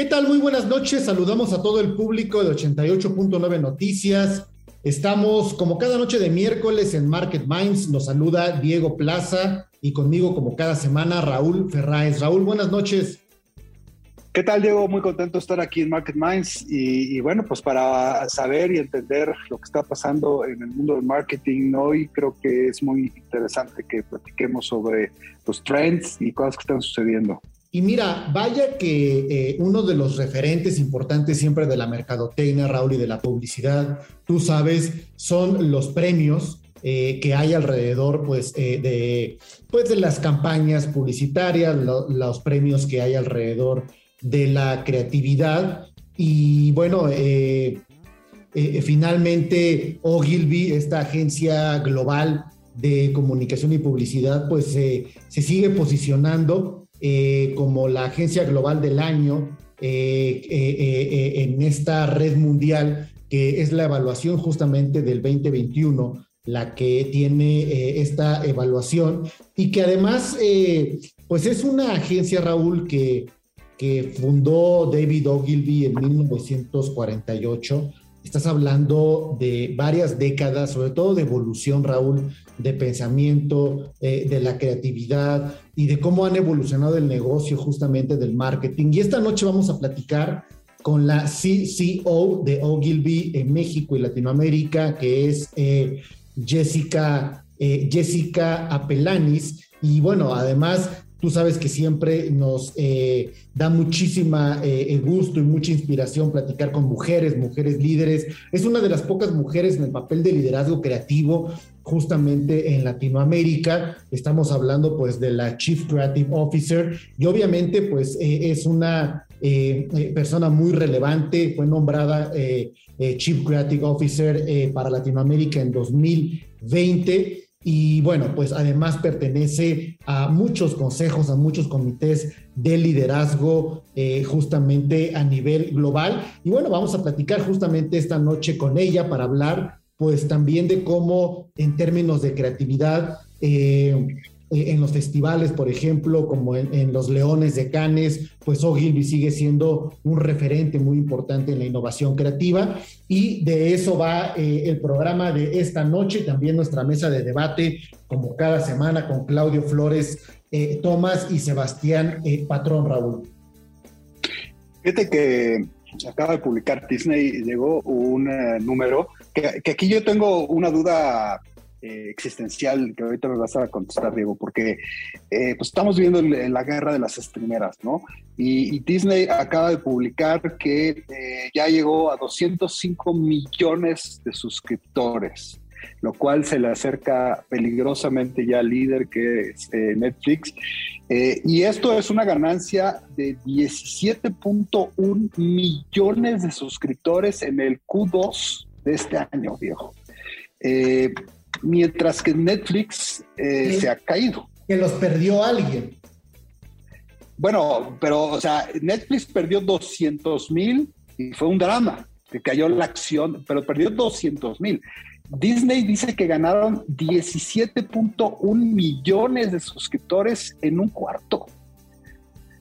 ¿Qué tal? Muy buenas noches. Saludamos a todo el público de 88.9 Noticias. Estamos como cada noche de miércoles en Market Minds. Nos saluda Diego Plaza y conmigo como cada semana Raúl Ferráez. Raúl, buenas noches. ¿Qué tal, Diego? Muy contento de estar aquí en Market Minds y, y, bueno, pues para saber y entender lo que está pasando en el mundo del marketing hoy, creo que es muy interesante que platiquemos sobre los trends y cosas que están sucediendo. Y mira, vaya que eh, uno de los referentes importantes siempre de la mercadotecnia, Raúl, y de la publicidad, tú sabes, son los premios eh, que hay alrededor pues, eh, de, pues, de las campañas publicitarias, lo, los premios que hay alrededor de la creatividad. Y bueno, finalmente Ogilvy, esta agencia global de comunicación y publicidad, pues se sigue posicionando eh, como la agencia global del año eh, eh, en esta red mundial, que es la evaluación justamente del 2021, la que tiene esta evaluación y que además, pues es una agencia, Raúl, que, que fundó David Ogilvy en 1948 Estás hablando de varias décadas, sobre todo de evolución, Raúl, de pensamiento, eh, de la creatividad y de cómo han evolucionado el negocio justamente del marketing. Y esta noche vamos a platicar con la CCO de Ogilvy en México y Latinoamérica, que es eh, Jessica, eh, Jessica Apelanis. Y bueno, además Tú sabes que siempre nos eh, da muchísima eh, gusto y mucha inspiración platicar con mujeres, mujeres líderes. Es una de las pocas mujeres en el papel de liderazgo creativo justamente en Latinoamérica. Estamos hablando pues de la Chief Creative Officer y obviamente pues eh, es una persona muy relevante. Fue nombrada Chief Creative Officer para Latinoamérica en 2020 y bueno, pues además pertenece a muchos consejos, a muchos comités de liderazgo eh, justamente a nivel global. Y bueno, vamos a platicar justamente esta noche con ella para hablar pues también de cómo en términos de creatividad eh, en los festivales, por ejemplo, como en, los Leones de Cannes, pues Ogilvy sigue siendo un referente muy importante en la innovación creativa y de eso va eh, el programa de esta noche, también nuestra mesa de debate, como cada semana, con Claudio Flores eh, Tomás y Sebastián Patrón Raúl. Fíjate que acaba de publicar Disney, llegó un número que aquí yo tengo una duda eh, existencial que ahorita me vas a contestar, Diego, porque eh, pues estamos viviendo la guerra de las streameras, ¿no? Y, Disney acaba de publicar que eh, ya llegó a 205 millones de suscriptores, lo cual se le acerca peligrosamente ya al líder que es Netflix. y esto es una ganancia de 17.1 millones de suscriptores en el Q2 de este año, Diego. Eh, mientras que Netflix eh, se ha caído. Que los perdió alguien. Bueno, pero, o sea, Netflix perdió 200 mil y fue un drama, que cayó la acción, pero perdió 200 mil. Disney dice que ganaron 17.1 millones de suscriptores en un cuarto.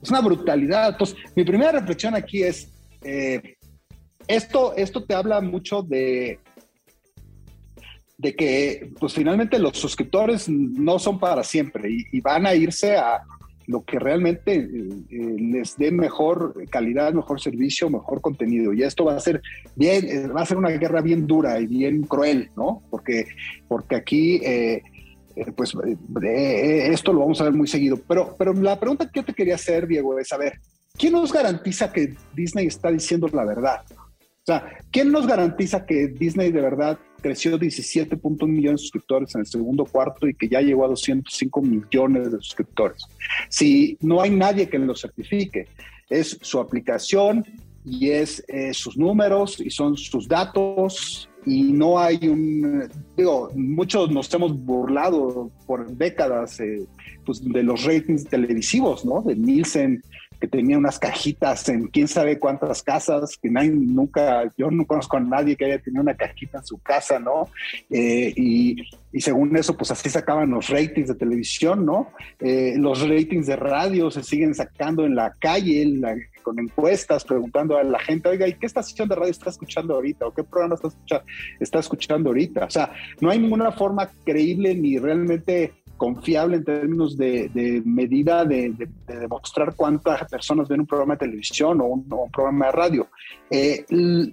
Es una brutalidad. Entonces, mi primera reflexión aquí es, eh, esto, esto te habla mucho de de que pues finalmente los suscriptores no son para siempre y, van a irse a lo que realmente eh, les dé mejor calidad, mejor servicio, mejor contenido. Y esto va a ser bien, va a ser una guerra bien dura y bien cruel, ¿no? Porque, porque aquí, pues, esto lo vamos a ver muy seguido. Pero, pero la pregunta que yo te quería hacer, Diego, es, a ver, ¿quién nos garantiza que Disney está diciendo la verdad? O sea, ¿quién nos garantiza que Disney de verdad creció 17.1 millones de suscriptores en el segundo cuarto y que ya llegó a 205 millones de suscriptores? Si no hay nadie que lo certifique, es su aplicación y es eh, sus números y son sus datos y no hay un, digo, muchos nos hemos burlado por décadas eh, pues de los ratings televisivos, ¿no? De Nielsen que tenía unas cajitas en quién sabe cuántas casas, que nadie, nunca, yo no conozco a nadie que haya tenido una cajita en su casa, ¿no? Eh, y, y, según eso, pues así sacaban los ratings de televisión, ¿no? Eh, los ratings de radio se siguen sacando en la calle, con encuestas, preguntando a la gente, oiga, ¿y qué estación de radio está escuchando ahorita? ¿O qué programa está escuchando, está escuchando ahorita? O sea, no hay ninguna forma creíble ni realmente confiable en términos de, medida de, demostrar cuántas personas ven un programa de televisión o un, programa de radio. Eh,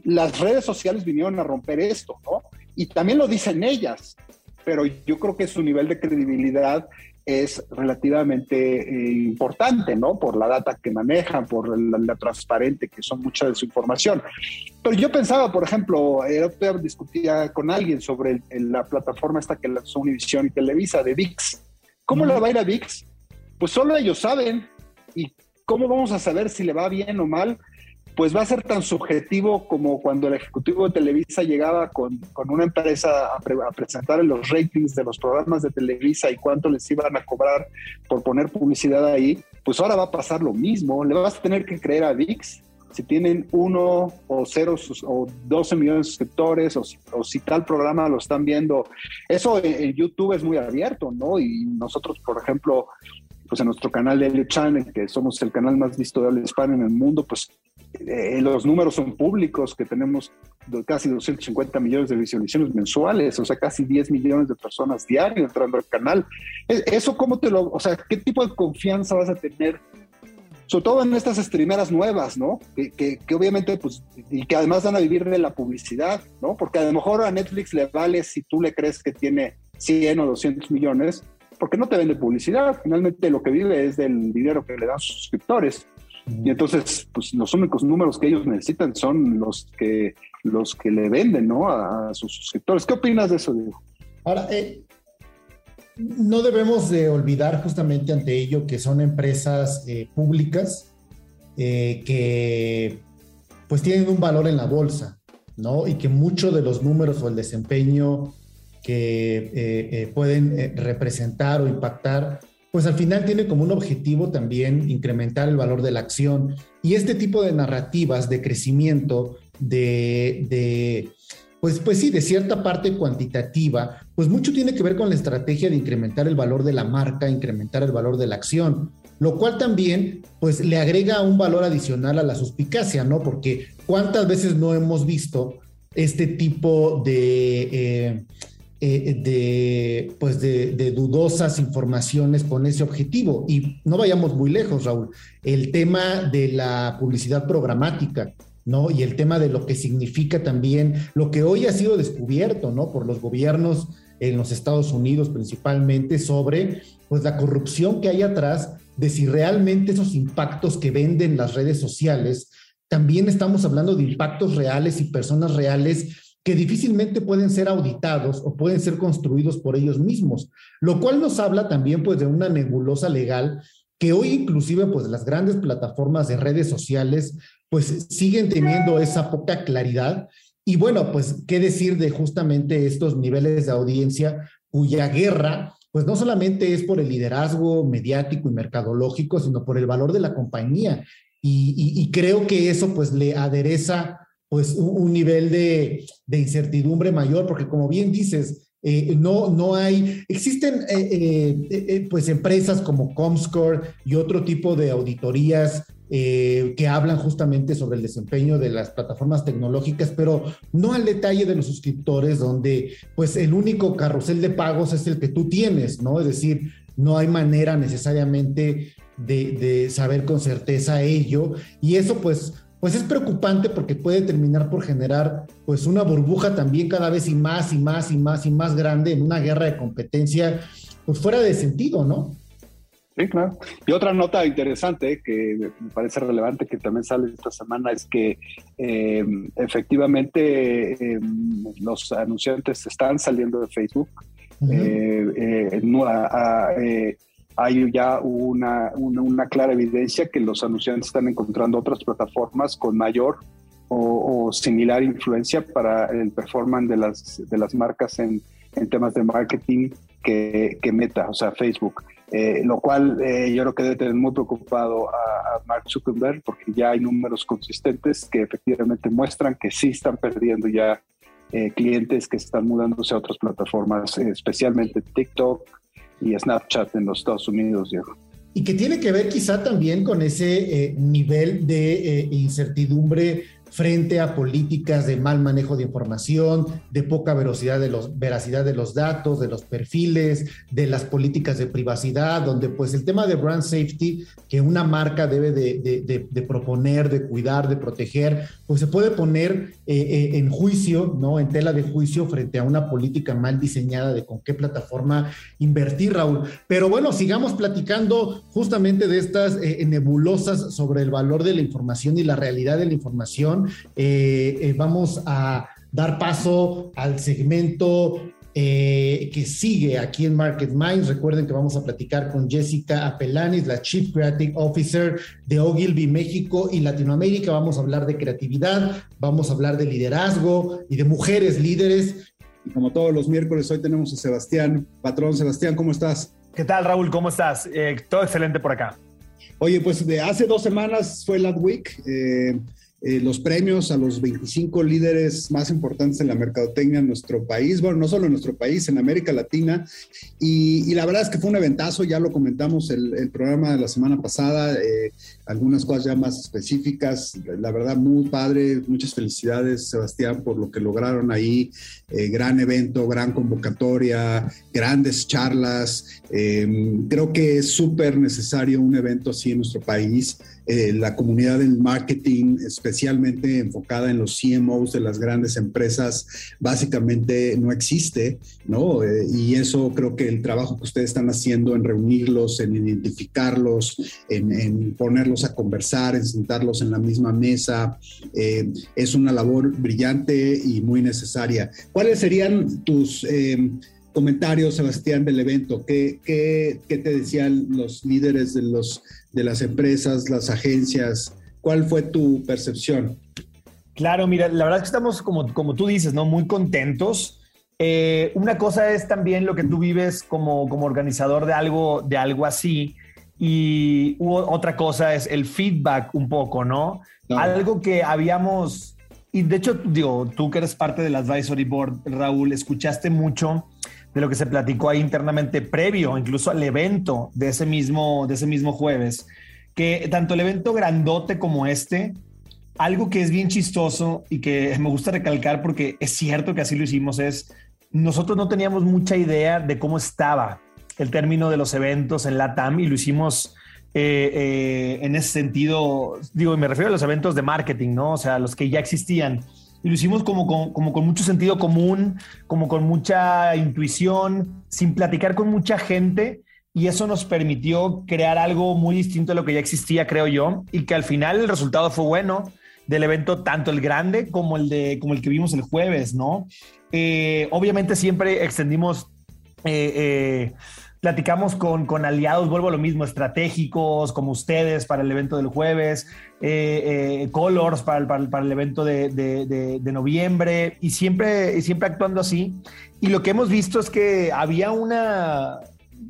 las redes sociales vinieron a romper esto, ¿no? Y también lo dicen ellas, pero yo creo que su nivel de credibilidad es relativamente eh, importante, ¿no? Por la data que manejan, por la, transparente que son mucha de su información. Pero yo pensaba, por ejemplo, eh, discutía con alguien sobre la plataforma esta que lanzó Univision y Televisa de VIX. ¿Cómo le va a ir a VIX? Pues solo ellos saben. ¿Y cómo vamos a saber si le va bien o mal? Pues va a ser tan subjetivo como cuando el ejecutivo de Televisa llegaba con, una empresa a, presentar los ratings de los programas de Televisa y cuánto les iban a cobrar por poner publicidad ahí, pues ahora va a pasar lo mismo. Le vas a tener que creer a VIX si tienen uno o cero o 12 millones de suscriptores o si, tal programa lo están viendo. Eso en, YouTube es muy abierto, ¿no? Y nosotros, por ejemplo, pues en nuestro canal de L Channel, que somos el canal más visto de habla hispana en el mundo, pues eh, los números son públicos, que tenemos casi 250 millones de visualizaciones mensuales, o sea, casi 10 millones de personas diarias entrando al canal. E, ¿Eso cómo te lo, o sea, qué tipo de confianza vas a tener? Sobre todo en estas streameras nuevas, ¿no? Que, que, obviamente, pues, y que además van a vivir de la publicidad, ¿no? Porque a lo mejor a Netflix le vale si tú le crees que tiene 100 o 200 millones, porque no te vende publicidad. Finalmente lo que vive es del dinero que le dan sus suscriptores. Y entonces, pues los únicos números que ellos necesitan son los que, los que le venden, ¿no? A, sus suscriptores. ¿Qué opinas de eso, Diego? Ahora, eh, no debemos de olvidar justamente ante ello que son empresas eh, públicas eh, que pues tienen un valor en la bolsa, ¿no? Y que muchos de los números o el desempeño que pueden representar o impactar pues al final tiene como un objetivo también incrementar el valor de la acción. Y este tipo de narrativas de crecimiento, de, pues, pues sí, de cierta parte cuantitativa, pues mucho tiene que ver con la estrategia de incrementar el valor de la marca, incrementar el valor de la acción, lo cual también pues le agrega un valor adicional a la suspicacia, ¿no? Porque cuántas veces no hemos visto este tipo de... Eh, eh, de, pues de, dudosas informaciones con ese objetivo. Y no vayamos muy lejos, Raúl. El tema de la publicidad programática, ¿no? Y el tema de lo que significa también lo que hoy ha sido descubierto, ¿no? Por los gobiernos en los Estados Unidos principalmente sobre pues la corrupción que hay atrás de si realmente esos impactos que venden las redes sociales, también estamos hablando de impactos reales y personas reales que difícilmente pueden ser auditados o pueden ser construidos por ellos mismos, lo cual nos habla también pues de una nebulosa legal que hoy inclusive pues las grandes plataformas de redes sociales pues siguen teniendo esa poca claridad y bueno, pues qué decir de justamente estos niveles de audiencia cuya guerra pues no solamente es por el liderazgo mediático y mercadológico, sino por el valor de la compañía. Y, y creo que eso pues le adereza pues un, nivel de, incertidumbre mayor, porque como bien dices, eh, no, no hay, existen eh, eh, pues empresas como Comscore y otro tipo de auditorías que hablan justamente sobre el desempeño de las plataformas tecnológicas, pero no al detalle de los suscriptores, donde pues el único carrusel de pagos es el que tú tienes, ¿no? Es decir, no hay manera necesariamente de, saber con certeza ello. Y eso pues, pues es preocupante porque puede terminar por generar pues una burbuja también cada vez y más y más y más y más grande en una guerra de competencia pues fuera de sentido, ¿no? Sí, claro. Y otra nota interesante que me parece relevante que también sale esta semana es que em, efectivamente em, los anunciantes están saliendo de Facebook. Eh, eh, eh, hay ya una, una, clara evidencia que los anunciantes están encontrando otras plataformas con mayor o, similar influencia para el performance de las, de las marcas en, en temas de marketing que, que Meta, o sea, Facebook. Eh, lo cual eh, yo creo que debe tener muy preocupado a, Mark Zuckerberg porque ya hay números consistentes que efectivamente muestran que sí están perdiendo ya eh, clientes que están mudándose a otras plataformas, especialmente TikTok y Snapchat en los Estados Unidos, Diego. Y que tiene que ver quizá también con ese nivel de incertidumbre frente a políticas de mal manejo de información, de poca veracidad de los, veracidad de los datos, de los perfiles, de las políticas de privacidad, donde pues el tema de brand safety que una marca debe de, proponer, de cuidar, de proteger, pues se puede poner eh, eh, en juicio, ¿no? En tela de juicio frente a una política mal diseñada de con qué plataforma invertir, Raúl. Pero bueno, sigamos platicando justamente de estas eh, nebulosas sobre el valor de la información y la realidad de la información eh, eh, vamos a dar paso al segmento eh, que sigue aquí en Market Minds. Recuerden que vamos a platicar con Jessica Apelanis, la Chief Creative Officer de Ogilvy México y Latinoamérica. Vamos a hablar de creatividad, vamos a hablar de liderazgo y de mujeres líderes. Y como todos los miércoles, hoy tenemos a Sebastián. Patrón, Sebastián, ¿cómo estás? ¿Qué tal, Raúl? ¿Cómo estás? todo excelente por acá. Oye, pues de hace dos semanas fue el Week. Eh, los premios a los 25 líderes más importantes en la mercadotecnia en nuestro país, bueno, no solo en nuestro país, en América Latina. Y, la verdad es que fue un eventazo, ya lo comentamos el, el programa de la semana pasada, eh, algunas cosas ya más específicas. La verdad, muy padre, muchas felicidades, Sebastián, por lo que lograron ahí. Eh, gran evento, gran convocatoria, grandes charlas. creo que es súper necesario un evento así en nuestro país. Eh, la comunidad del marketing, especialmente enfocada en los CMOs de las grandes empresas, básicamente no existe, ¿no? Eh, y eso creo que el trabajo que ustedes están haciendo en reunirlos, en identificarlos, en, ponerlos a conversar, en sentarlos en la misma mesa, eh, es una labor brillante y muy necesaria. ¿Cuáles serían tus comentarios, Sebastián, del evento? ¿Qué, qué, qué te decían los líderes de los de las empresas, las agencias? ¿Cuál fue tu percepción? Claro, mira, la verdad es que estamos, como, como tú dices, ¿no? Muy contentos. Eh, una cosa es también lo que tú vives como, como organizador de algo, de algo así. Y otra cosa es el feedback un poco, ¿no? Algo que habíamos, y de hecho, digo, tú que eres parte del advisory board, Raúl, escuchaste mucho de lo que se platicó ahí internamente previo, incluso al evento de ese mismo, de ese mismo jueves, que tanto el evento grandote como este, algo que es bien chistoso y que me gusta recalcar porque es cierto que así lo hicimos, es nosotros no teníamos mucha idea de cómo estaba el término de los eventos en la TAM y lo hicimos eh, eh, en ese sentido, digo, me refiero a los eventos de marketing, ¿no? O sea, los que ya existían y lo hicimos como con, mucho sentido común, como con mucha intuición, sin platicar con mucha gente. Y eso nos permitió crear algo muy distinto a lo que ya existía, creo yo, y que al final el resultado fue bueno del evento, tanto el grande como el, de, como el que vimos el jueves, ¿no? Eh, obviamente siempre extendimos eh, eh, platicamos con, con, aliados, vuelvo a lo mismo, estratégicos como ustedes para el evento del jueves, eh, eh, Colors para el, para, el, evento de, de, de, noviembre y siempre, siempre actuando así. Y lo que hemos visto es que había una,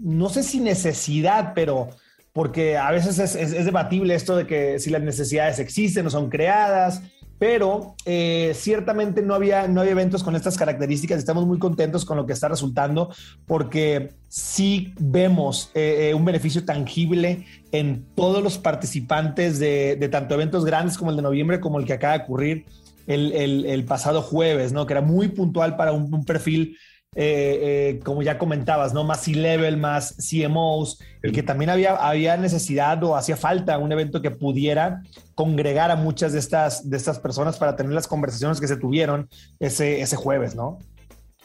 no sé si necesidad, pero porque a veces es, es, es debatible esto de que si las necesidades existen o son creadas pero eh, ciertamente no había, no eventos con estas características. Estamos muy contentos con lo que está resultando porque sí vemos eh, eh, un beneficio tangible en todos los participantes de, tanto eventos grandes como el de noviembre como el que acaba de ocurrir el, pasado jueves, ¿no? que era muy puntual para un, perfil eh, como ya comentabas, ¿no? Más C-level, más CMOs, y que también había, había necesidad o hacía falta un evento que pudiera congregar a muchas de estas, de estas personas para tener las conversaciones que se tuvieron ese, ese jueves, ¿no?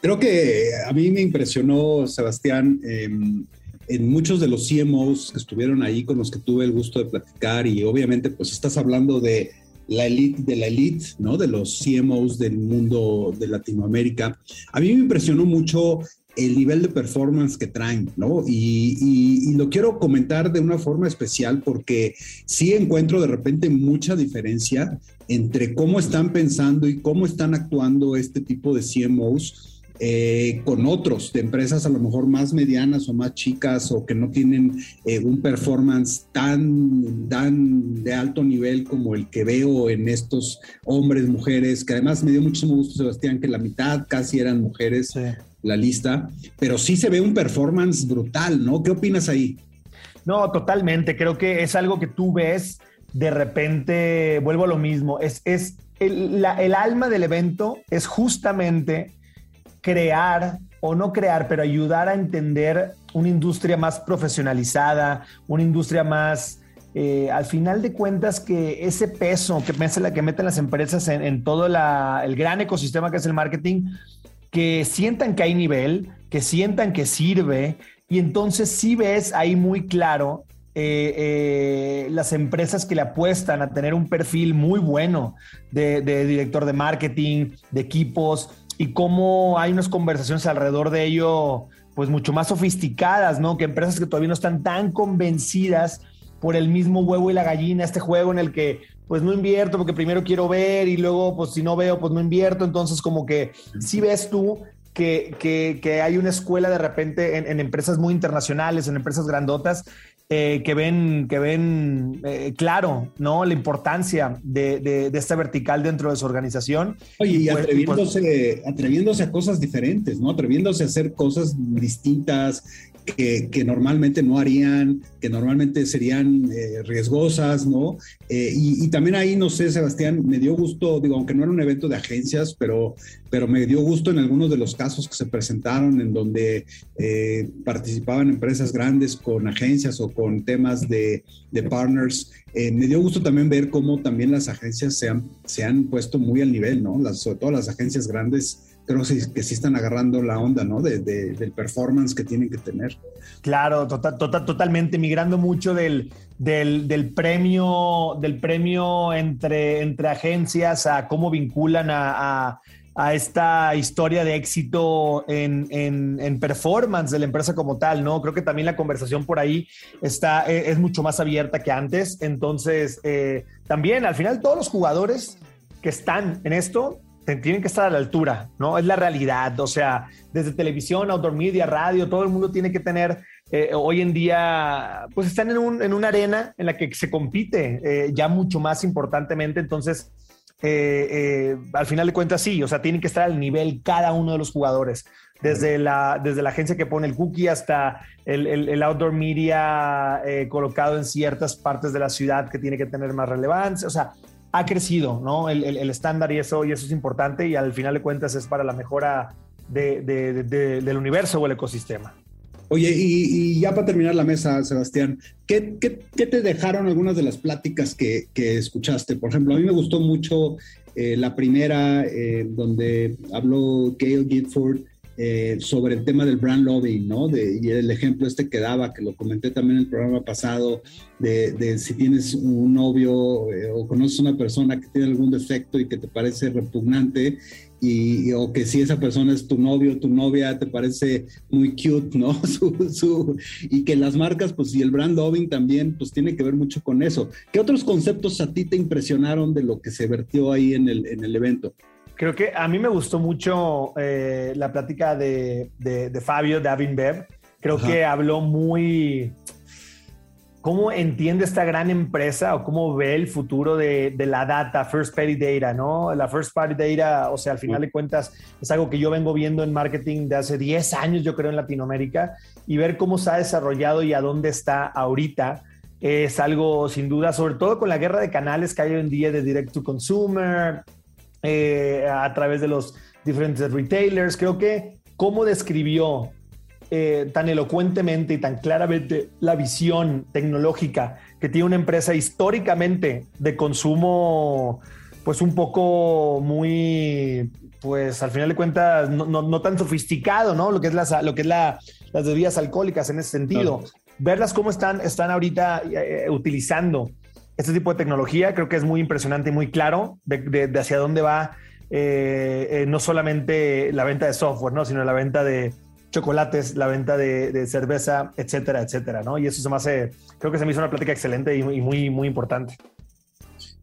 Creo que a mí me impresionó, Sebastián, em, en muchos de los CMOs que estuvieron ahí con los que tuve el gusto de platicar y obviamente pues estás hablando de la elite de la elite, ¿no? De los CMOs del mundo de Latinoamérica. A mí me impresionó mucho el nivel de performance que traen, ¿no? Y, lo quiero comentar de una forma especial porque sí encuentro de repente mucha diferencia entre cómo están pensando y cómo están actuando este tipo de CMOs eh, con otros de empresas a lo mejor más medianas o más chicas o que no tienen eh, un performance tan, tan de alto nivel como el que veo en estos hombres, mujeres, que además me dio muchísimo gusto, Sebastián, que la mitad casi eran mujeres, la lista, pero sí se ve un performance brutal, ¿no? ¿Qué opinas ahí? No, totalmente, creo que es algo que tú ves de repente, vuelvo a lo mismo, es, es el, el alma del evento es justamente crear o no crear, pero ayudar a entender una industria más profesionalizada, una industria más, eh, al final de cuentas, que ese peso que, que meten las empresas en, todo el gran ecosistema que es el marketing, que sientan que hay nivel, que sientan que sirve, y entonces sí ves ahí muy claro eh, eh, las empresas que le apuestan a tener un perfil muy bueno de, director de marketing, de equipos, y cómo hay unas conversaciones alrededor de ello, pues mucho más sofisticadas, ¿no? Que empresas que todavía no están tan convencidas por el mismo huevo y la gallina, este juego en el que pues no invierto porque primero quiero ver y luego pues si no veo pues no invierto, entonces como que si ves tú que, que, hay una escuela de repente en, en, empresas muy internacionales, en empresas grandotas, eh, que ven, que ven eh, claro, ¿no? La importancia de, de, esta vertical dentro de su organización. Oye, y, pues, atreviéndose, atreviéndose a cosas diferentes, ¿no? Atreviéndose a hacer cosas distintas, que, normalmente no harían, que normalmente serían eh, riesgosas, ¿no? Eh, y, también ahí, no sé, Sebastián, me dio gusto, digo, aunque no era un evento de agencias, pero, pero me dio gusto en algunos de los casos que se presentaron en donde eh, participaban empresas grandes con agencias o con temas de, de partners. me dio gusto también ver cómo también las agencias se han, se han puesto muy al nivel, ¿no? Las, sobre todo las agencias grandes creo que sí están agarrando la onda, ¿no? De, del performance que tienen que tener. Claro, total, total, totalmente, migrando mucho del, del, premio, del premio entre, entre agencias a cómo vinculan a, esta historia de éxito en, en, performance de la empresa como tal, ¿no? Creo que también la conversación por ahí está, e, es, mucho más abierta que antes. Entonces, eh, también al final todos los jugadores que están en esto tienen que estar a la altura, ¿no? Es la realidad, o sea, desde televisión, outdoor media, radio, todo el mundo tiene que tener, eh, hoy en día, pues están en, un, en, una arena en la que se compite eh, ya mucho más importantemente, entonces, eh, al final de cuentas, sí, o sea, tienen que estar al nivel cada uno de los jugadores, desde la, desde la agencia que pone el cookie hasta el, el, el outdoor media colocado en ciertas partes de la ciudad que tiene que tener más relevancia, o sea, ha crecido, ¿no? El, estándar y eso, y eso es importante y al final de cuentas es para la mejora del universo o el ecosistema. Oye, y, ya para terminar la mesa, Sebastián, ¿qué, te dejaron algunas de las pláticas que, escuchaste? Por ejemplo, a mí me gustó mucho eh, la primera eh, donde habló Gail Gitford eh, sobre el tema del brand lobbying, ¿no? De, y el ejemplo este que daba, que lo comenté también en el programa pasado, de, si tienes un novio eh, o conoces una persona que tiene algún defecto y que te parece repugnante, y, o que si esa persona es tu novio, tu novia, te parece muy cute, ¿no? y que las marcas, pues, y el brand lobbying también, pues, tiene que ver mucho con eso. ¿Qué otros conceptos a ti te impresionaron de lo que se vertió ahí en el, en el evento? Creo que a mí me gustó mucho eh, la plática de, de, Fabio, de Bev. Creo que habló muy... ¿Cómo entiende esta gran empresa o cómo ve el futuro de, de, la data, first party data, ¿no? La first party data, o sea, al final de cuentas, es algo que yo vengo viendo en marketing de hace 10 años, yo creo, en Latinoamérica, y ver cómo se ha desarrollado y a dónde está ahorita es algo sin duda, sobre todo con la guerra de canales que hay hoy en día de direct to consumer, eh, a través de los diferentes retailers. Creo que cómo describió eh, tan elocuentemente y tan claramente la visión tecnológica que tiene una empresa históricamente de consumo, pues un poco muy, pues al final de cuentas, no, tan sofisticado, ¿no? Lo que es, la, lo que es la, las bebidas alcohólicas en ese sentido. Verlas cómo están, están ahorita eh, utilizando este tipo de tecnología, creo que es muy impresionante y muy claro de, hacia dónde va eh, no solamente la venta de software, ¿no? sino la venta de, chocolates, la venta de, cerveza, etcétera, etcétera, ¿no? Y eso se me hace, creo que se me hizo una plática excelente y, muy, muy importante.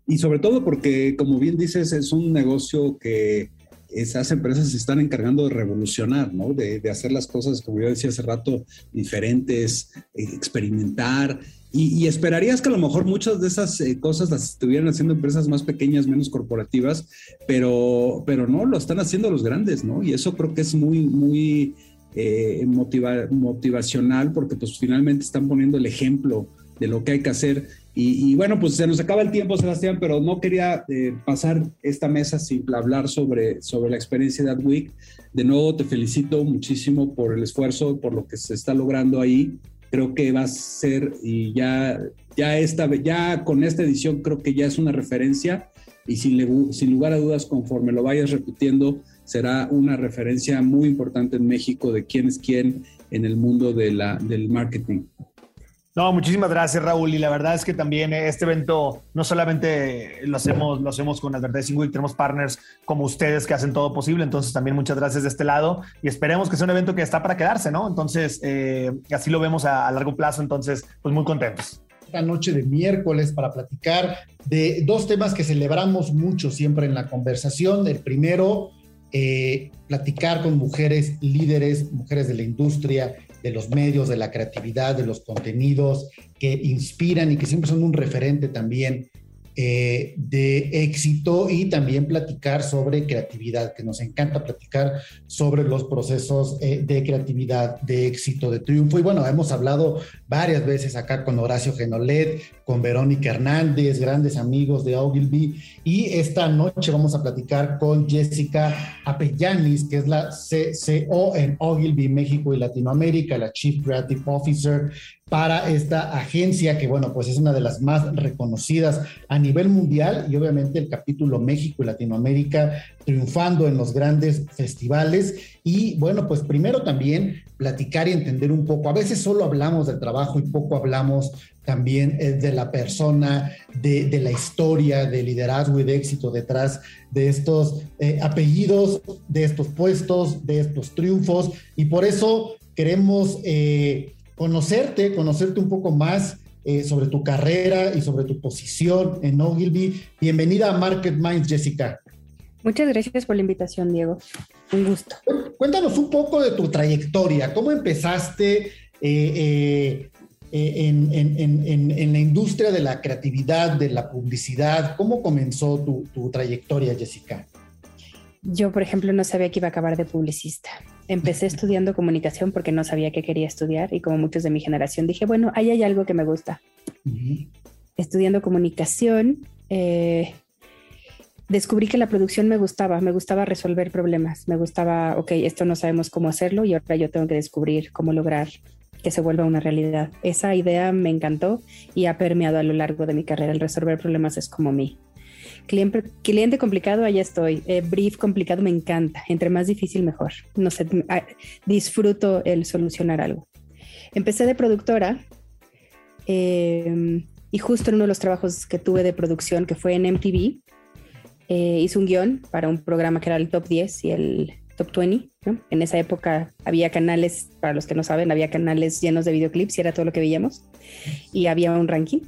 Y sobre todo porque, como bien dices, es un negocio que esas empresas se están encargando de revolucionar, ¿no? De, hacer las cosas, como yo decía hace rato, diferentes, eh, experimentar. Y, esperarías que a lo mejor muchas de esas eh, cosas las estuvieran haciendo empresas más pequeñas, menos corporativas, pero, pero no, lo están haciendo los grandes, ¿no? Y eso creo que es muy, muy eh, motivacional porque pues finalmente están poniendo el ejemplo de lo que hay que hacer. Y, bueno, pues se nos acaba el tiempo, Sebastián, pero no quería eh, pasar esta mesa sin hablar sobre, sobre la experiencia de AdWeek. De nuevo, te felicito muchísimo por el esfuerzo, por lo que se está logrando ahí. Creo que va a ser, y ya, ya, esta, ya con esta edición creo que ya es una referencia y sin, sin lugar a dudas, conforme lo vayas repitiendo, será una referencia muy importante en México de quién es quién en el mundo del marketing. No, muchísimas gracias, Raúl. Y la verdad es que también este evento no solamente lo hacemos, lo hacemos con Advertising Week, tenemos partners como ustedes que hacen todo posible. Entonces, también muchas gracias de este lado y esperemos que sea un evento que está para quedarse, ¿no? Entonces, eh, así lo vemos a, a largo plazo. Entonces, pues muy contentos esta noche de miércoles para platicar de dos temas que celebramos mucho siempre en la conversación. El primero, eh, platicar con mujeres líderes, mujeres de la industria, de los medios, de la creatividad, de los contenidos que inspiran y que siempre son un referente también eh, de éxito y también platicar sobre creatividad, que nos encanta platicar sobre los procesos eh, de creatividad, de éxito, de triunfo. Y bueno, hemos hablado varias veces acá con Horacio Genolet, con Verónica Hernández, grandes amigos de Ogilvy. Y esta noche vamos a platicar con Jessica Apellanis, que es la CCO en Ogilvy, México y Latinoamérica, la Chief Creative Officer para esta agencia que, bueno, pues es una de las más reconocidas a nivel mundial y obviamente el capítulo México y Latinoamérica triunfando en los grandes festivales. Y bueno, pues primero también platicar y entender un poco. A veces solo hablamos del trabajo y poco hablamos también eh, de la persona, de, la historia, de liderazgo y de éxito detrás de estos eh, apellidos, de estos puestos, de estos triunfos. Y por eso queremos... Eh, conocerte, conocerte un poco más sobre tu carrera y sobre tu posición en Ogilvy. Bienvenida a Market Minds, Jessica. Muchas gracias por la invitación, Diego. Un gusto. Cuéntanos un poco de tu trayectoria. ¿Cómo empezaste eh, eh, en, la industria de la creatividad, de la publicidad? ¿Cómo comenzó tu, tu trayectoria, Jessica? Yo, por ejemplo, no sabía que iba a acabar de publicista. Empecé estudiando comunicación porque no sabía qué quería estudiar y como muchos de mi generación dije, bueno, ahí hay algo que me gusta. Estudiando comunicación, eh, descubrí que la producción me gustaba, me gustaba resolver problemas, me gustaba, ok, esto no sabemos cómo hacerlo y ahora yo tengo que descubrir cómo lograr que se vuelva una realidad. Esa idea me encantó y ha permeado a lo largo de mi carrera. El resolver problemas es como mí. Cliente, complicado, allá estoy. Eh, brief complicado, me encanta. Entre más difícil, mejor. No sé, ah, disfruto el solucionar algo. Empecé de productora em, y justo en uno de los trabajos que tuve de producción, que fue en MTV, eh, un guion para un programa que era el Top 10 y el Top 20. En esa época había canales, para los que no saben, había canales llenos de videoclips y era todo lo que veíamos. Y había un ranking.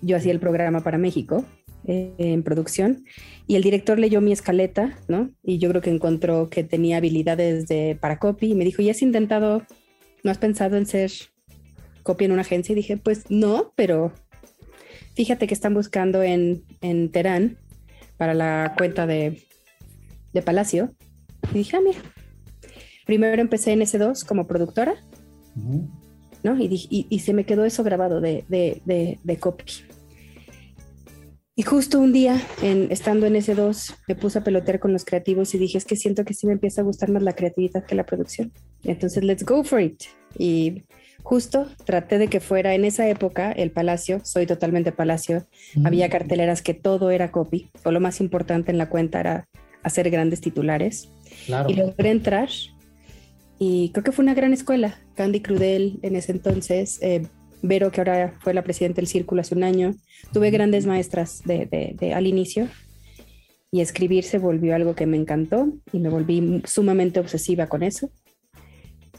Yo hacía el programa para México en producción y el director leyó mi escaleta, ¿no? Y yo creo que encontró que tenía habilidades de, para copy y me dijo, ¿y has intentado, no has pensado en ser copy en una agencia? Y dije, pues no, pero fíjate que están buscando en, en Terán para la cuenta de, de Palacio. Y dije, ah, mira, primero empecé en S2 como productora, ¿no? Y, y, y, se me quedó eso grabado de, de, de, de copy Y justo un día, en, estando en S2, me puse a pelotear con los creativos y dije, es que siento que sí me empieza a gustar más la creatividad que la producción. Entonces, let's go for it. Y justo traté de que fuera en esa época el Palacio, soy totalmente Palacio, Mm. había carteleras que todo era copy, o lo más importante en la cuenta era hacer grandes titulares. Claro. Y logré entrar y creo que fue una gran escuela. Candy Crudel en ese entonces, eh, Vero, que ahora fue la presidenta del Círculo hace un año. Tuve grandes maestras de, de- de- al inicio y escribir se volvió algo que me encantó y me volví sumamente obsesiva con eso.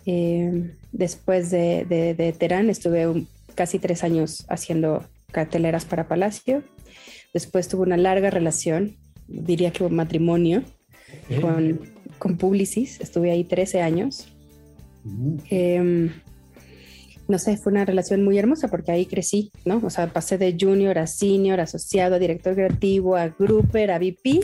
Eh, después de, de, de Terán estuve un- casi tres años haciendo carteleras para Palacio. Después tuve una larga relación, diría que un matrimonio, con, con Publicis. Estuve ahí 13 años. Ujú. Eh, no sé, fue una relación muy hermosa porque ahí crecí, ¿no? O sea, pasé de junior a senior, asociado, a director creativo, a grouper, a VP.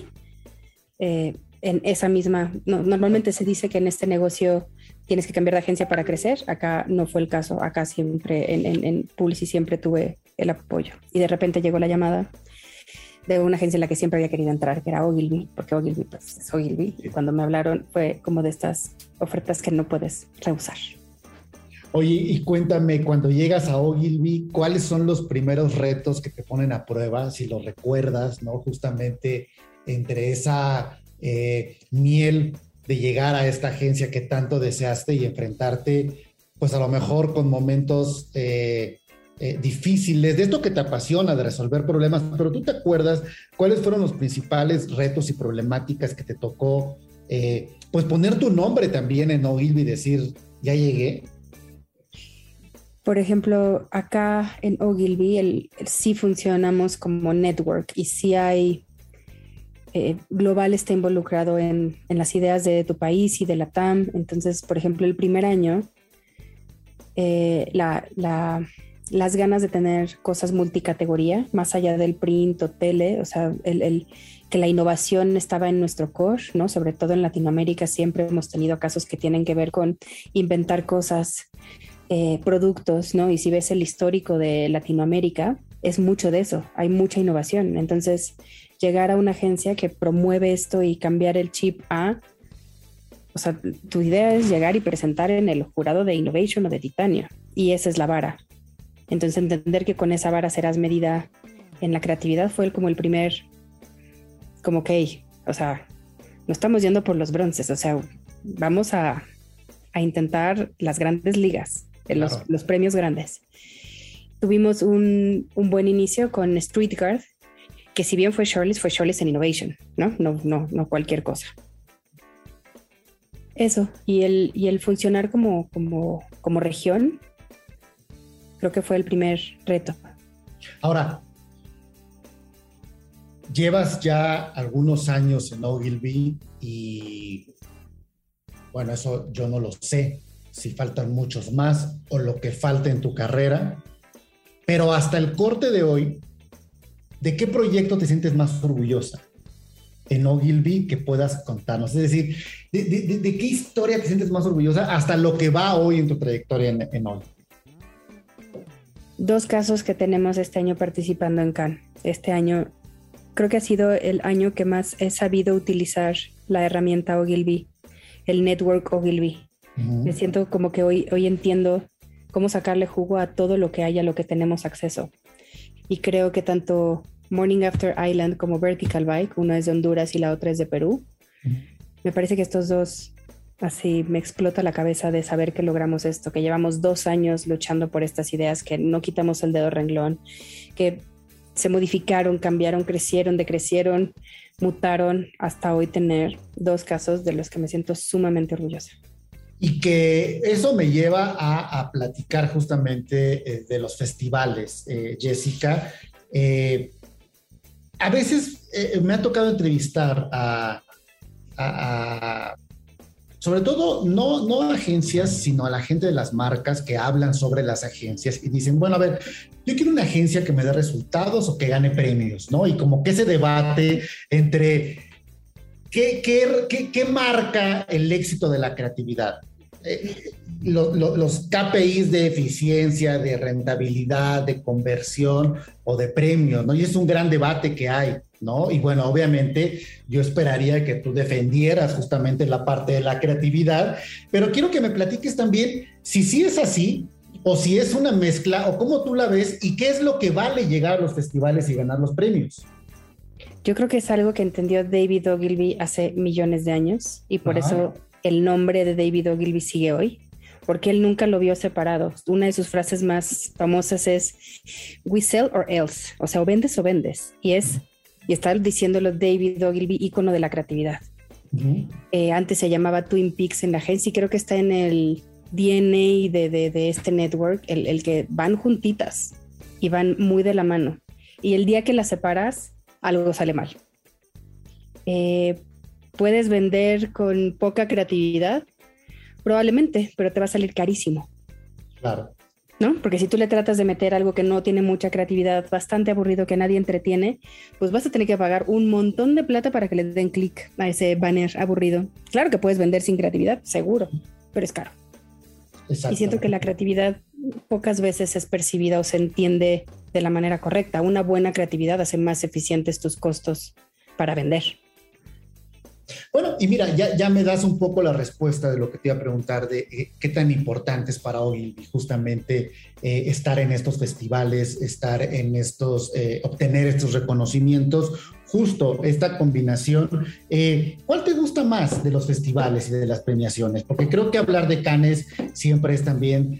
eh, en esa misma, no, normalmente se dice que en este negocio tienes que cambiar de agencia para crecer. Acá no fue el caso. Acá siempre, en, en, en Publicis siempre tuve el apoyo. Y de repente llegó la llamada de una agencia en la que siempre había querido entrar, que era Ogilvy, porque Ogilvy pues, es Ogilvy. Y cuando me hablaron fue como de estas ofertas que no puedes rehusar. Oye, y cuéntame, cuando llegas a Ogilvy, ¿cuáles son los primeros retos que te ponen a prueba, si los recuerdas, ¿no? Justamente entre esa eh, miel de llegar a esta agencia que tanto deseaste y enfrentarte, pues a lo mejor con momentos eh, eh, difíciles, de esto que te apasiona, de resolver problemas, pero tú te acuerdas cuáles fueron los principales retos y problemáticas que te tocó, eh, pues poner tu nombre también en Ogilvy y decir, ya llegué. Por ejemplo, acá en Ogilvy el, el- sí funcionamos como network y sí hay, eh, Global está involucrado en, en las ideas de tu país y de la TAM. Entonces, por ejemplo, el primer año, eh, la, la- las ganas de tener cosas multicategoría, más allá del print o tele, o sea, el, el- que la innovación estaba en nuestro core, ¿no? Sobre todo en Latinoamérica siempre hemos tenido casos que tienen que ver con inventar cosas eh, productos, ¿no? Y si ves el histórico de Latinoamérica, es mucho de eso, hay mucha innovación. Entonces, llegar a una agencia que promueve esto y cambiar el chip a, o sea, tu idea es llegar y presentar en el jurado de Innovation o de Titanio, y esa es la vara. Entonces, entender que con esa vara serás medida en la creatividad fue el- como el primer, como que, o sea, no estamos yendo por los bronces, o sea, vamos a, a intentar las grandes ligas, eh, los, Claro. los premios grandes. Tuvimos un, un buen inicio con Street Guard, que si bien fue Shirley's, fue Shirley's en Innovation, ¿no? No, no, no cualquier cosa. Eso, y el, y el funcionar como, como, como región, creo que fue el primer reto. Ahora, llevas ya algunos años en Ogilvy y bueno, eso yo no lo sé, si faltan muchos más o lo que falta en tu carrera, pero hasta el corte de hoy, ¿de qué proyecto te sientes más orgullosa en Ogilvy que puedas contarnos? Es decir, ¿de, de- de- de qué historia te sientes más orgullosa hasta lo que va hoy en tu trayectoria en, en Ogilvy? Dos casos que tenemos este año participando en Cannes. Este año creo que ha sido el año que más he sabido utilizar la herramienta Ogilvy, el network Ogilvy. Me siento como que hoy, hoy entiendo cómo sacarle jugo a todo lo que hay, a lo que tenemos acceso. Y creo que tanto Morning After Island como Vertical Bike, una es de Honduras y la otra es de Perú, me parece que estos dos, así me explota la cabeza de saber que logramos esto, que llevamos dos años luchando por estas ideas, que no quitamos el dedo renglón, que se modificaron, cambiaron, crecieron, decrecieron, mutaron, hasta hoy tener dos casos de los que me siento sumamente orgullosa. Y que eso me lleva a, a platicar justamente eh, de los festivales, eh, Jessica. Eh, a veces eh, me ha tocado entrevistar a, sobre todo, no, no agencias, sino a la gente de las marcas que hablan sobre las agencias y dicen, bueno, a ver, yo quiero una agencia que me dé resultados o que gane premios, ¿no? Y como que ese debate entre qué, qué, qué marca el éxito de la creatividad eh, los KPIs de eficiencia, de rentabilidad, de conversión o de premios, ¿no? Y es un gran debate que hay, ¿no? Y bueno, obviamente yo esperaría que tú defendieras justamente la parte de la creatividad, pero quiero que me platiques también si sí es así o si es una mezcla o cómo tú la ves y qué es lo que vale llegar a los festivales y ganar los premios. Yo creo que es algo que entendió David Ogilvy hace millones de años y por eso el nombre de David Ogilvy sigue hoy porque él nunca lo vio separado. Una de sus frases más famosas es We sell or else, o sea, o vendes o vendes. Y es, y está diciéndolo David Ogilvy, ícono de la creatividad. Eh, antes se llamaba Twin Peaks en la agencia y creo que está en el DNA de, este network, el, que van juntitas y van muy de la mano. Y el día que las separas, algo sale mal. Eh, puedes vender con poca creatividad Probablemente, pero te va a salir carísimo. Claro. ¿No? Porque si tú le tratas de meter algo que no tiene mucha creatividad, bastante aburrido, que nadie entretiene, pues vas a tener que pagar un montón de plata para que le den clic a ese banner aburrido. Claro que puedes vender sin creatividad, seguro, pero es caro. Y siento que la creatividad pocas veces es percibida o se entiende de la manera correcta. Una buena creatividad hace más eficientes tus costos para vender. Bueno, y mira, ya, ya me das un poco la respuesta de lo que te iba a preguntar de eh, qué tan importante es para hoy justamente eh, estar en estos festivales, estar en estos, eh, obtener estos reconocimientos, justo esta combinación. ¿Cuál te gusta más de los festivales y de las premiaciones? Porque creo que hablar de Cannes siempre es también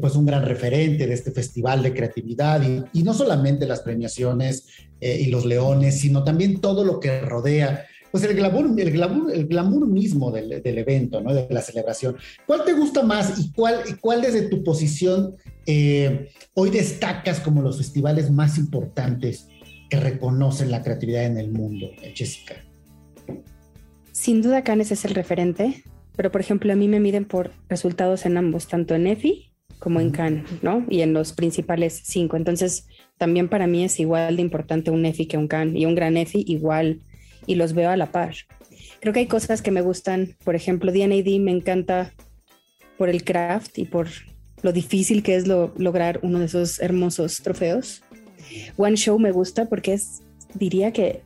pues un gran referente de este festival de creatividad y, y no solamente las premiaciones y los leones, sino también todo lo que rodea pues el glamour, el glamour, el glamour mismo del, evento, ¿no? De la celebración. ¿Cuál te gusta más y cuál, cuál desde tu posición eh, hoy destacas como los festivales más importantes que reconocen la creatividad en el mundo, Jessica? Sin duda Cannes es el referente, pero por ejemplo a mí me miden por resultados en ambos, tanto en EFI como en Cannes, ¿no? Y en los principales cinco. Entonces, también para mí es igual de importante un EFI que un Cannes y un gran EFI igual y los veo a la par. Creo que hay cosas que me gustan, por ejemplo, D&AD me encanta por el craft y por lo difícil que es lograr uno de esos hermosos trofeos. One Show me gusta porque es, diría que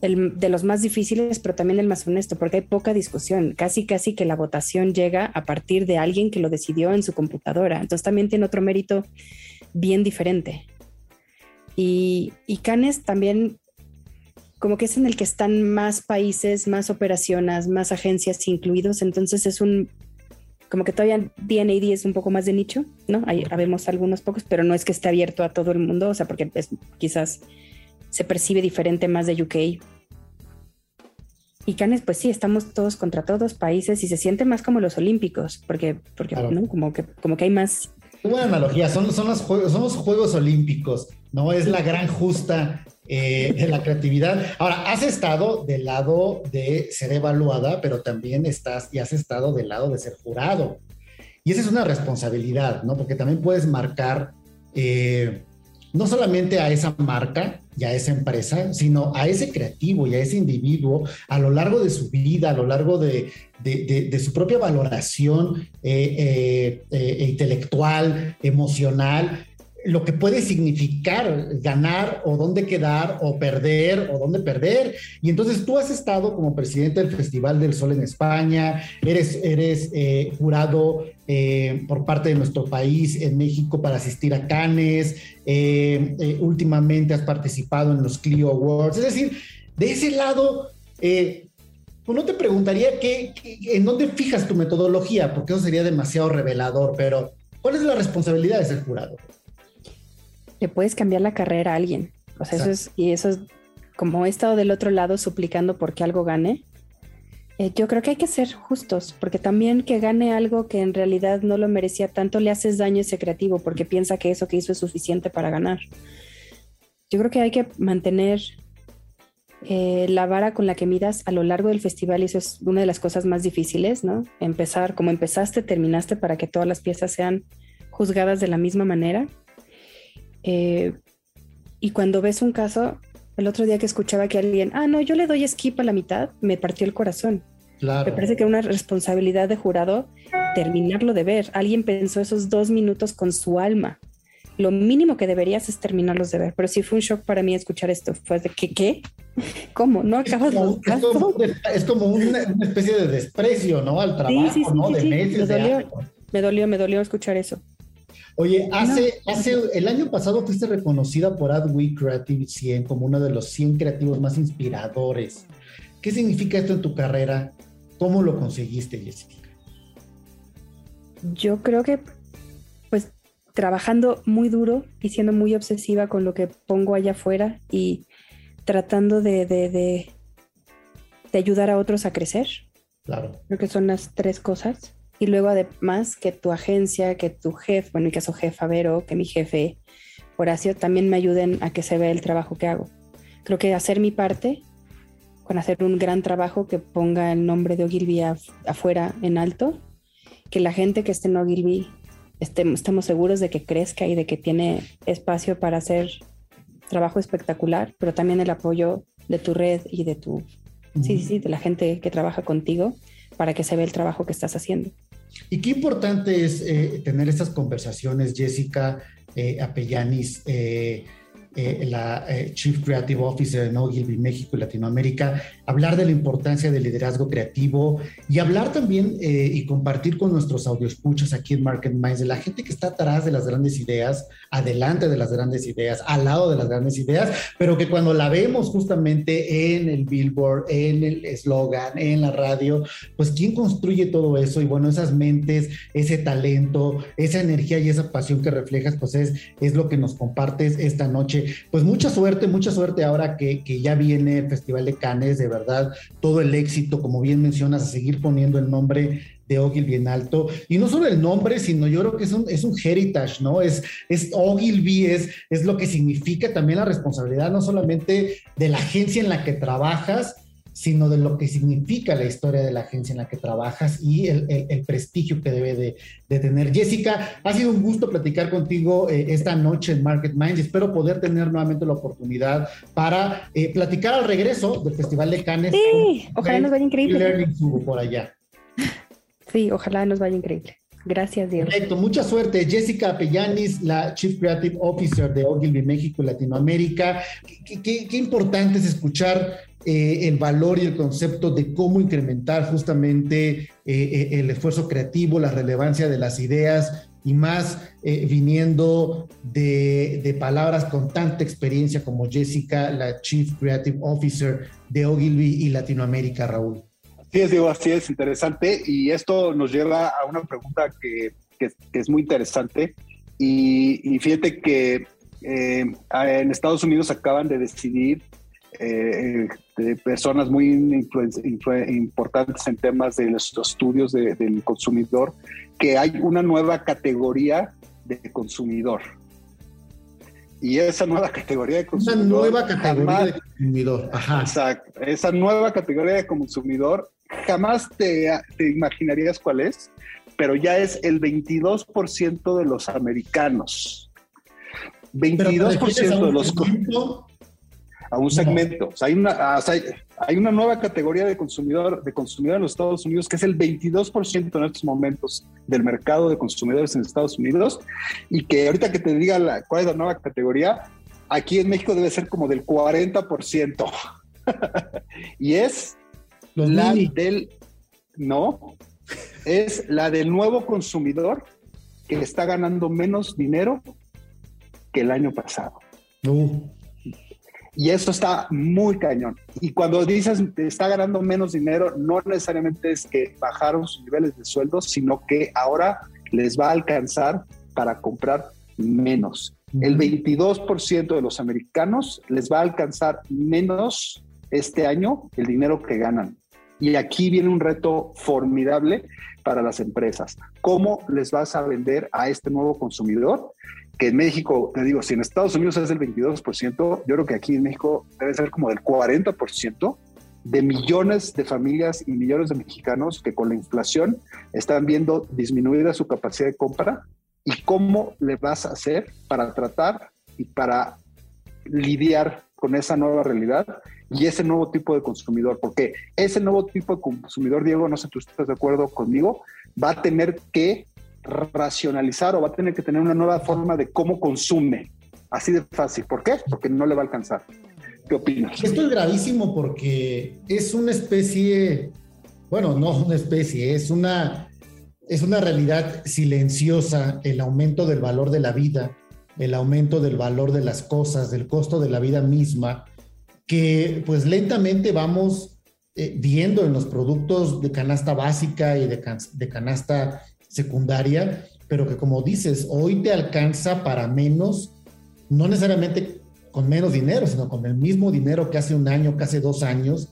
el, de los más difíciles, pero también el más honesto, porque hay poca discusión. Casi, casi que la votación llega a partir de alguien que lo decidió en su computadora. Entonces también tiene otro mérito bien diferente. Y, y Canes también como que es en el que están más países, más operaciones, más agencias incluidos, entonces es un, como que todavía DNAD es un poco más de nicho, ¿no? Ahí vemos algunos pocos, pero no es que esté abierto a todo el mundo, o sea, porque quizás se percibe diferente más de UK. Y Canes, pues sí, estamos todos contra todos países y se siente más como los olímpicos, porque, porque ¿no? como, que, como que hay más... Buena analogía, son, son, los juegos, son los Juegos Olímpicos, ¿no? Es la gran justa eh, de la creatividad. Ahora, has estado del lado de ser evaluada, pero también estás y has estado del lado de ser jurado. Y esa es una responsabilidad, ¿no? Porque también puedes marcar eh, no solamente a esa marca y a esa empresa, sino a ese creativo y a ese individuo a lo largo de su vida, a lo largo de, su propia valoración eh, intelectual, emocional lo que puede significar ganar o dónde quedar o perder o dónde perder. Y entonces tú has estado como presidente del Festival del Sol en España, eres, eres eh, jurado eh, por parte de nuestro país en México para asistir a Cannes, eh, últimamente has participado en los Clio Awards, es decir, de ese lado... Pues no te preguntaría en dónde fijas tu metodología, porque eso sería demasiado revelador, pero ¿cuál es la responsabilidad de ser jurado? Le puedes cambiar la carrera a alguien. O sea, eso es, y eso es, como he estado del otro lado suplicando porque algo gane, eh, yo creo que hay que ser justos, porque también que gane algo que en realidad no lo merecía tanto, le haces daño a ese creativo porque piensa que eso que hizo es suficiente para ganar. Yo creo que hay que mantener eh, la vara con la que midas a lo largo del festival y eso es una de las cosas más difíciles, ¿no? Empezar como empezaste, terminaste para que todas las piezas sean juzgadas de la misma manera eh, y cuando ves un caso, el otro día que escuchaba que alguien, ah, no, yo le doy skip a la mitad, me partió el corazón. Me parece que una responsabilidad de jurado terminarlo de ver. Alguien pensó esos dos minutos con su alma. Lo mínimo que deberías es terminarlos de ver. Pero sí fue un shock para mí escuchar esto. Fue de que, ¿qué? ¿Cómo? ¿No acabas los? Es como, es como una, una, especie de desprecio, ¿no? Al trabajo, sí, sí, sí, ¿no? De meses, Me dolió, me dolió, me dolió escuchar eso. Oye, hace, hace, el año pasado fuiste reconocida por Adweek Creative 100 como uno de los 100 creativos más inspiradores. ¿Qué significa esto en tu carrera? ¿Cómo lo conseguiste, Jessica? Yo creo que, pues, trabajando muy duro y siendo muy obsesiva con lo que pongo allá afuera y tratando de, de, de, de ayudar a otros a crecer. Claro. Creo que son las tres cosas. Y luego además que tu agencia, que tu jefe, bueno, en mi caso jefa Vero, que mi jefe Horacio también me ayuden a que se vea el trabajo que hago. Creo que hacer mi parte con hacer un gran trabajo que ponga el nombre de Ogilvy af- afuera en alto, que la gente que esté en Ogilvy estemos, estemos seguros de que crezca y de que tiene espacio para hacer trabajo espectacular, pero también el apoyo de tu red y de tu, sí, sí, sí, de la gente que trabaja contigo para que se vea el trabajo que estás haciendo. Y qué importante es eh, tener estas conversaciones, Jessica eh, eh, la eh, Chief Creative Officer de Ogilvy México y Latinoamérica, hablar de la importancia del liderazgo creativo y hablar también eh, y compartir con nuestros audioescuchas aquí en Market Minds de la gente que está atrás de las grandes ideas, adelante de las grandes ideas, al lado de las grandes ideas, pero que cuando la vemos justamente en el billboard, en el eslogan, en la radio, pues quién construye todo eso y bueno, esas mentes, ese talento, esa energía y esa pasión que reflejas, pues es, es lo que nos compartes esta noche. Pues mucha suerte, mucha suerte ahora que, que ya viene el Festival de Cannes, de verdad, todo el éxito, como bien mencionas, a seguir poniendo el nombre de Ogilvy en alto. Y no solo el nombre, sino yo creo que es un, es un heritage, ¿no? Es, es Ogilvy, es, es lo que significa también la responsabilidad, no solamente de la agencia en la que trabajas, sino de lo que significa la historia de la agencia en la que trabajas y el, el, el prestigio que debe de, de, tener. Jessica, ha sido un gusto platicar contigo eh, esta noche en Market Minds. Espero poder tener nuevamente la oportunidad para eh, platicar al regreso del Festival de Cannes. Sí, ojalá nos vaya increíble. Por allá. Sí, ojalá nos vaya increíble. Gracias, Diego. Perfecto, mucha suerte. Jessica Apellanis, la Chief Creative Officer de Ogilvy México y Latinoamérica. Qué, qué, qué importante es escuchar eh, el valor y el concepto de cómo incrementar justamente eh, el esfuerzo creativo, la relevancia de las ideas y más eh, viniendo de, de, palabras con tanta experiencia como Jessica, la Chief Creative Officer de Ogilvy y Latinoamérica, Raúl. Sí, es, digo, así es interesante y esto nos lleva a una pregunta que, que, que es muy interesante y, y fíjate que eh, en Estados Unidos acaban de decidir eh, de personas muy importantes en temas de los estudios de, del consumidor que hay una nueva categoría de consumidor. Y esa nueva categoría de consumidor. Una nueva categoría jamás, de consumidor. Ajá. Exacto. Esa nueva categoría de consumidor jamás te, te imaginarías cuál es, pero ya es el 22% de los americanos. 22% de los. Segmento? A un segmento. O sea, hay, una, o sea, hay una nueva categoría de consumidor, de consumidor en los Estados Unidos que es el 22% en estos momentos del mercado de consumidores en Estados Unidos y que ahorita que te diga la, cuál es la nueva categoría, aquí en México debe ser como del 40%. y es Los la mini. del no, es la del nuevo consumidor que está ganando menos dinero que el año pasado. Uh. Y esto está muy cañón. Y cuando dices está ganando menos dinero, no necesariamente es que bajaron sus niveles de sueldo, sino que ahora les va a alcanzar para comprar menos. El 22% de los americanos les va a alcanzar menos este año el dinero que ganan. Y aquí viene un reto formidable para las empresas. ¿Cómo les vas a vender a este nuevo consumidor? Que en México, te digo, si en Estados Unidos es del 22%, yo creo que aquí en México debe ser como del 40% de millones de familias y millones de mexicanos que con la inflación están viendo disminuida su capacidad de compra y cómo le vas a hacer para tratar y para lidiar con esa nueva realidad y ese nuevo tipo de consumidor, porque ese nuevo tipo de consumidor, Diego, no sé si tú estás de acuerdo conmigo, va a tener que racionalizar o va a tener que tener una nueva forma de cómo consume. Así de fácil. ¿Por qué? Porque no le va a alcanzar. ¿Qué opinas? Esto es gravísimo porque es una especie, bueno, no una especie, es una, es una realidad silenciosa el aumento del valor de la vida, el aumento del valor de las cosas, del costo de la vida misma, que pues lentamente vamos eh, viendo en los productos de canasta básica y de canasta secundaria, pero que como dices, hoy te alcanza para menos, no necesariamente con menos dinero, sino con el mismo dinero que hace un año, que hace dos años.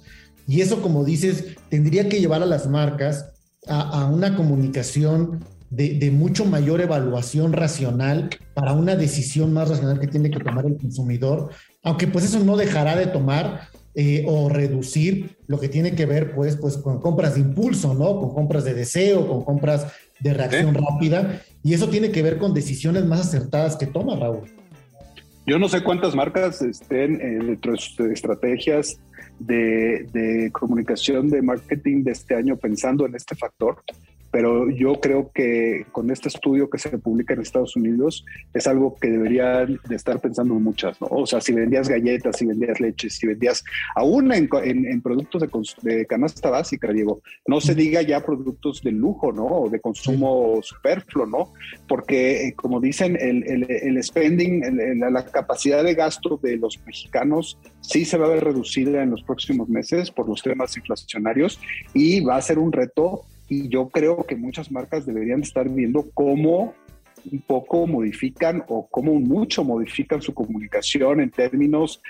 Y eso, como dices, tendría que llevar a las marcas a, una comunicación de, mucho mayor evaluación racional para una decisión más racional que tiene que tomar el consumidor, aunque pues eso no dejará de tomar eh, o reducir lo que tiene que ver pues, pues con compras de impulso, ¿no? Con compras de deseo, con compras de reacción rápida, y eso tiene que ver con decisiones más acertadas que toma Raúl. Yo no sé cuántas marcas estén eh, dentro de sus estrategias de, de, comunicación, de marketing de este año pensando en este factor, pero yo creo que con este estudio que se publica en Estados Unidos es algo que deberían de estar pensando muchas, ¿no? O sea, si vendías galletas, si vendías leches, si vendías aún en, en, productos de, canasta básica, Diego, no se diga ya productos de lujo, ¿no? O de consumo superfluo, ¿no? Porque, eh, como dicen, el, el, el spending, la capacidad de gasto de los mexicanos sí se va a ver reducida en los próximos meses por los temas inflacionarios y va a ser un reto y yo creo que muchas marcas deberían estar viendo cómo un poco modifican o cómo mucho modifican su comunicación en términos,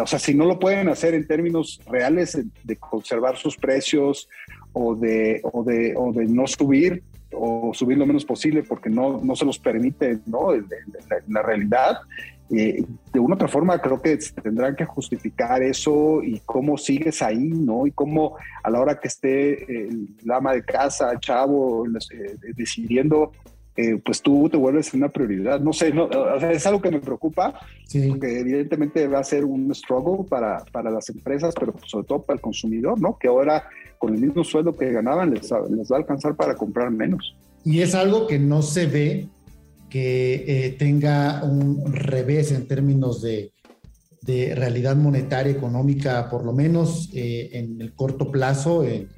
o sea, si no lo pueden hacer en términos reales de conservar sus precios o de, o de, o de no subir o subir lo menos posible porque no, no se los permite ¿no? la realidad, eh, de una otra forma creo que tendrán que justificar eso y cómo sigues ahí, ¿no? Y cómo a la hora que esté el ama de casa, el chavo, eh, decidiendo, eh, pues tú te vuelves una prioridad. No sé, no, es algo que me preocupa, porque evidentemente va a ser un struggle para, para las empresas, pero sobre todo para el consumidor, ¿no? Que ahora con el mismo sueldo que ganaban les, les va a alcanzar para comprar menos. Y es algo que no se ve que eh, tenga un revés en términos de, realidad monetaria, económica, por lo menos eh, en el corto plazo, en,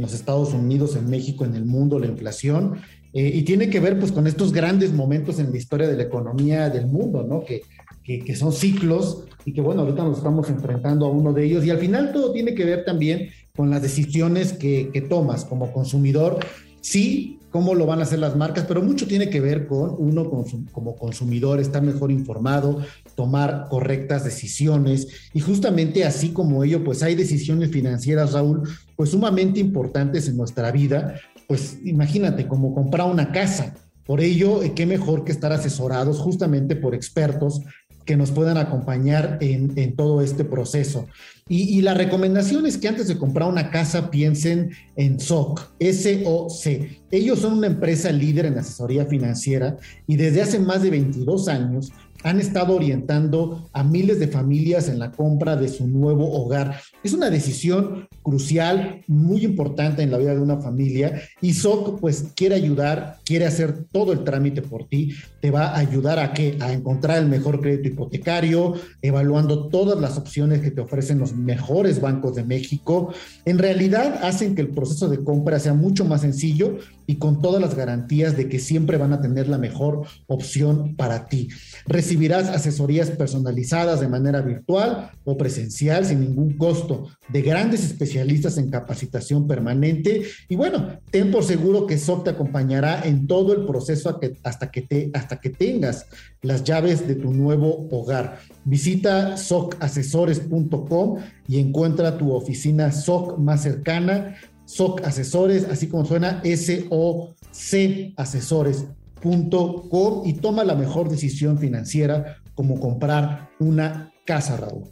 los Estados Unidos, en México, en el mundo, la inflación. Eh, y tiene que ver pues con estos grandes momentos en la historia de la economía del mundo, ¿no? Que, que, son ciclos y que bueno, ahorita nos estamos enfrentando a uno de ellos. Y al final todo tiene que ver también con las decisiones que, que tomas como consumidor. Sí, cómo lo van a hacer las marcas, pero mucho tiene que ver con uno como consumidor, estar mejor informado, tomar correctas decisiones y justamente así como ello, pues hay decisiones financieras, Raúl, pues sumamente importantes en nuestra vida, pues imagínate, como comprar una casa. Por ello, eh, qué mejor que estar asesorados justamente por expertos que nos puedan acompañar en, todo este proceso. Y, la recomendación es que antes de comprar una casa piensen en SOC, S-O-C. Ellos son una empresa líder en asesoría financiera y desde hace más de 22 años han estado orientando a miles de familias en la compra de su nuevo hogar. Es una decisión crucial, muy importante en la vida de una familia y SOC pues quiere ayudar, quiere hacer todo el trámite por ti, te va a ayudar a qué? A encontrar el mejor crédito hipotecario, evaluando todas las opciones que te ofrecen los mejores bancos de México. En realidad hacen que el proceso de compra sea mucho más sencillo y con todas las garantías de que siempre van a tener la mejor opción para ti. Recibirás asesorías personalizadas de manera virtual o presencial sin ningún costo de grandes especialistas en capacitación permanente y bueno, ten por seguro que SOC te acompañará en todo el proceso hasta que, te, hasta que tengas las llaves de tu nuevo hogar. Visita socasesores.com y encuentra tu oficina SOC más cercana. SOC Asesores, así como suena, S-O-C Asesores.com y toma la mejor decisión financiera como comprar una casa, Raúl.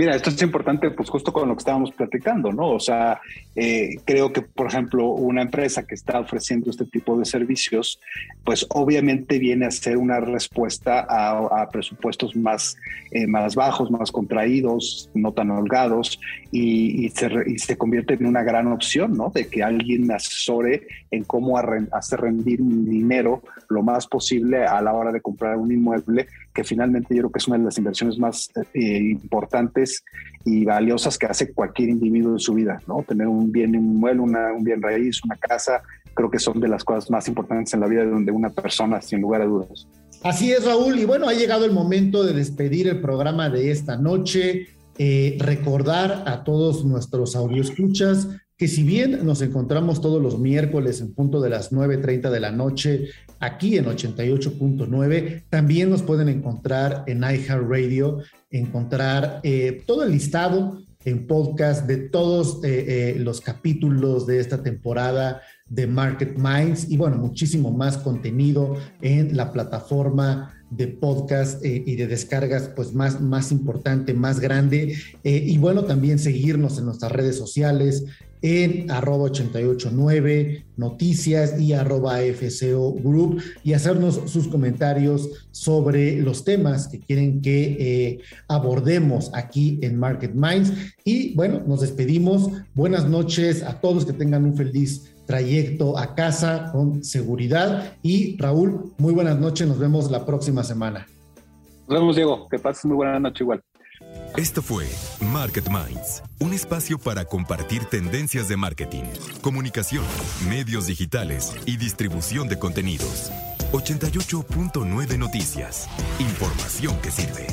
Mira, esto es importante, pues justo con lo que estábamos platicando, ¿no? O sea, eh, creo que, por ejemplo, una empresa que está ofreciendo este tipo de servicios pues obviamente viene a ser una respuesta a, presupuestos más, eh, más bajos, más contraídos, no tan holgados, y, se, convierte en una gran opción, ¿no? De que alguien asesore en cómo hacer rendir mi dinero lo más posible a la hora de comprar un inmueble, que finalmente yo creo que es una de las inversiones más eh, importantes y valiosas que hace cualquier individuo en su vida, ¿no? Tener un bien inmueble, un bien raíz, una casa, creo que son de las cosas más importantes en la vida de una persona, sin lugar a dudas. Así es, Raúl. Y bueno, ha llegado el momento de despedir el programa de esta noche. Eh, recordar a todos nuestros escuchas que si bien nos encontramos todos los miércoles en punto de las 9.30 de la noche aquí en 88.9, también nos pueden encontrar en iHeartRadio, encontrar eh, todo el listado en podcast de todos eh, los capítulos de esta temporada de Market Minds y bueno, muchísimo más contenido en la plataforma de podcast eh, y de descargas pues más, más importante, más grande. Eh, y bueno, también seguirnos en nuestras redes sociales en arroba 889 noticias y arroba FCO Group y hacernos sus comentarios sobre los temas que quieren que eh, abordemos aquí en Market Minds. Y bueno, nos despedimos. Buenas noches a todos, que tengan un feliz trayecto a casa con seguridad. Y Raúl, muy buenas noches, nos vemos la próxima semana. Nos vemos, Diego, que pases muy buena noche igual. Esto fue Market Minds, un espacio para compartir tendencias de marketing, comunicación, medios digitales y distribución de contenidos. 88.9 Noticias. Información que sirve.